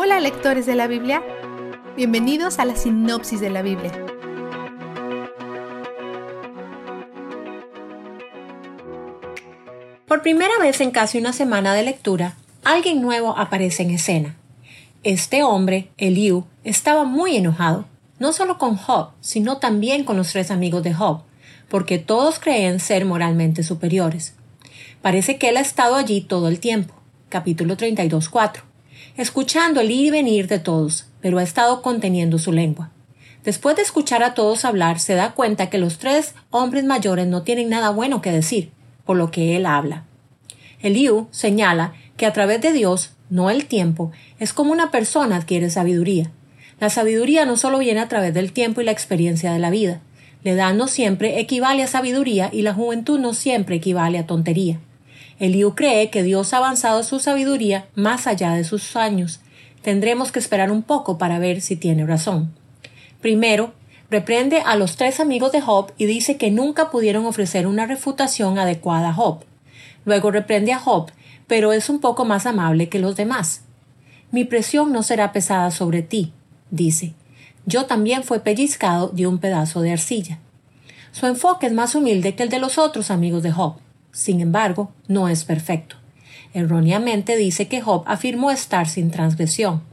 Hola lectores de la Biblia, bienvenidos a la sinopsis de la Biblia. Por primera vez en casi una semana de lectura, alguien nuevo aparece en escena. Este hombre, Eliú, estaba muy enojado, no solo con Job, sino también con los tres amigos de Job, porque todos creen ser moralmente superiores. Parece que él ha estado allí todo el tiempo. Capítulo 32.4 escuchando el ir y venir de todos, pero ha estado conteniendo su lengua. Después de escuchar a todos hablar, se da cuenta que los tres hombres mayores no tienen nada bueno que decir, por lo que él habla. Eliú señala que a través de Dios, no el tiempo, es como una persona adquiere sabiduría. La sabiduría no solo viene a través del tiempo y la experiencia de la vida. La edad no siempre equivale a sabiduría y la juventud no siempre equivale a tontería. Eliú cree que Dios ha avanzado su sabiduría más allá de sus años. Tendremos que esperar un poco para ver si tiene razón. Primero, reprende a los tres amigos de Job y dice que nunca pudieron ofrecer una refutación adecuada a Job. Luego reprende a Job, pero es un poco más amable que los demás. Mi presión no será pesada sobre ti, dice. Yo también fue pellizcado de un pedazo de arcilla. Su enfoque es más humilde que el de los otros amigos de Job. Sin embargo, no es perfecto. Erróneamente dice que Job afirmó estar sin transgresión.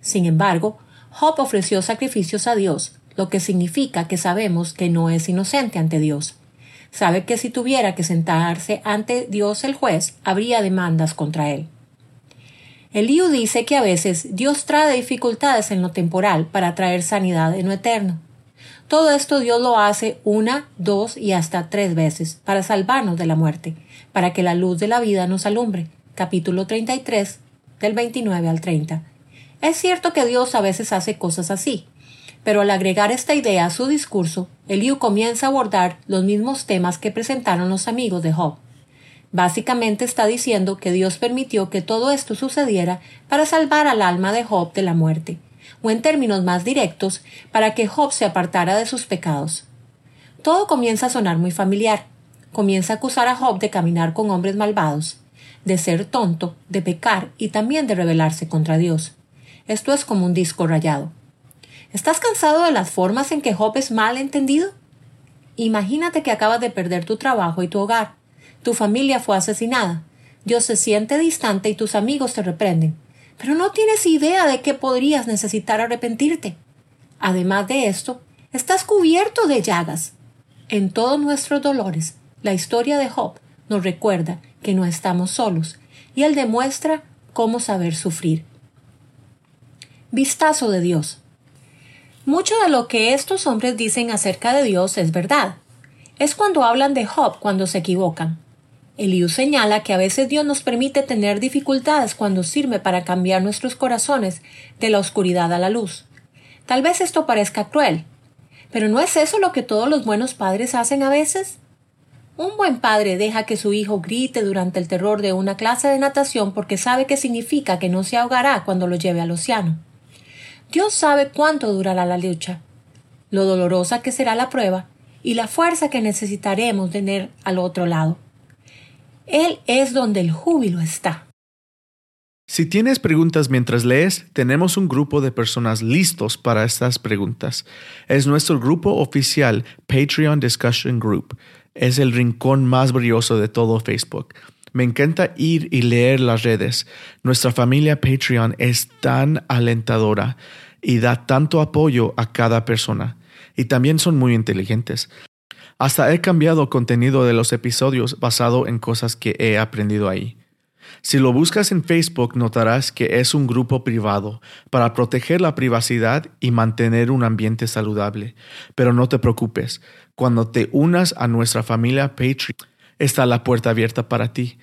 Sin embargo, Job ofreció sacrificios a Dios, lo que significa que sabemos que no es inocente ante Dios. Sabe que si tuviera que sentarse ante Dios el juez, habría demandas contra él. Eliú dice que a veces Dios trae dificultades en lo temporal para traer sanidad en lo eterno. Todo esto Dios lo hace una, dos y hasta tres veces para salvarnos de la muerte, para que la luz de la vida nos alumbre. Capítulo 33, del 29 al 30. Es cierto que Dios a veces hace cosas así, pero al agregar esta idea a su discurso, Eliú comienza a abordar los mismos temas que presentaron los amigos de Job. Básicamente está diciendo que Dios permitió que todo esto sucediera para salvar al alma de Job de la muerte, o en términos más directos, para que Job se apartara de sus pecados. Todo comienza a sonar muy familiar. Comienza a acusar a Job de caminar con hombres malvados, de ser tonto, de pecar y también de rebelarse contra Dios. Esto es como un disco rayado. ¿Estás cansado de las formas en que Job es mal entendido? Imagínate que acabas de perder tu trabajo y tu hogar. Tu familia fue asesinada. Dios se siente distante y tus amigos te reprenden pero no tienes idea de que podrías necesitar arrepentirte. Además de esto, estás cubierto de llagas. En todos nuestros dolores, la historia de Job nos recuerda que no estamos solos y él demuestra cómo saber sufrir. Vistazo de Dios. Mucho de lo que estos hombres dicen acerca de Dios es verdad. Es cuando hablan de Job cuando se equivocan. Eliú señala que a veces Dios nos permite tener dificultades cuando sirve para cambiar nuestros corazones de la oscuridad a la luz. Tal vez esto parezca cruel, pero ¿no es eso lo que todos los buenos padres hacen a veces? Un buen padre deja que su hijo grite durante el terror de una clase de natación porque sabe que significa que no se ahogará cuando lo lleve al océano. Dios sabe cuánto durará la lucha, lo dolorosa que será la prueba y la fuerza que necesitaremos tener al otro lado. Él es donde el júbilo está. Si tienes preguntas mientras lees, tenemos un grupo de personas listos para estas preguntas. Es nuestro grupo oficial Patreon Discussion Group. Es el rincón más brilloso de todo Facebook. Me encanta ir y leer las redes. Nuestra familia Patreon es tan alentadora y da tanto apoyo a cada persona. Y también son muy inteligentes. Hasta he cambiado contenido de los episodios basado en cosas que he aprendido ahí. Si lo buscas en Facebook notarás que es un grupo privado para proteger la privacidad y mantener un ambiente saludable. Pero no te preocupes, cuando te unas a nuestra familia Patreon, está la puerta abierta para ti.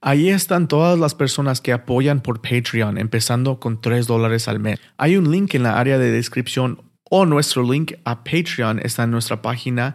Allí están todas las personas que apoyan por Patreon, empezando con 3 dólares al mes. Hay un link en la área de descripción o nuestro link a Patreon está en nuestra página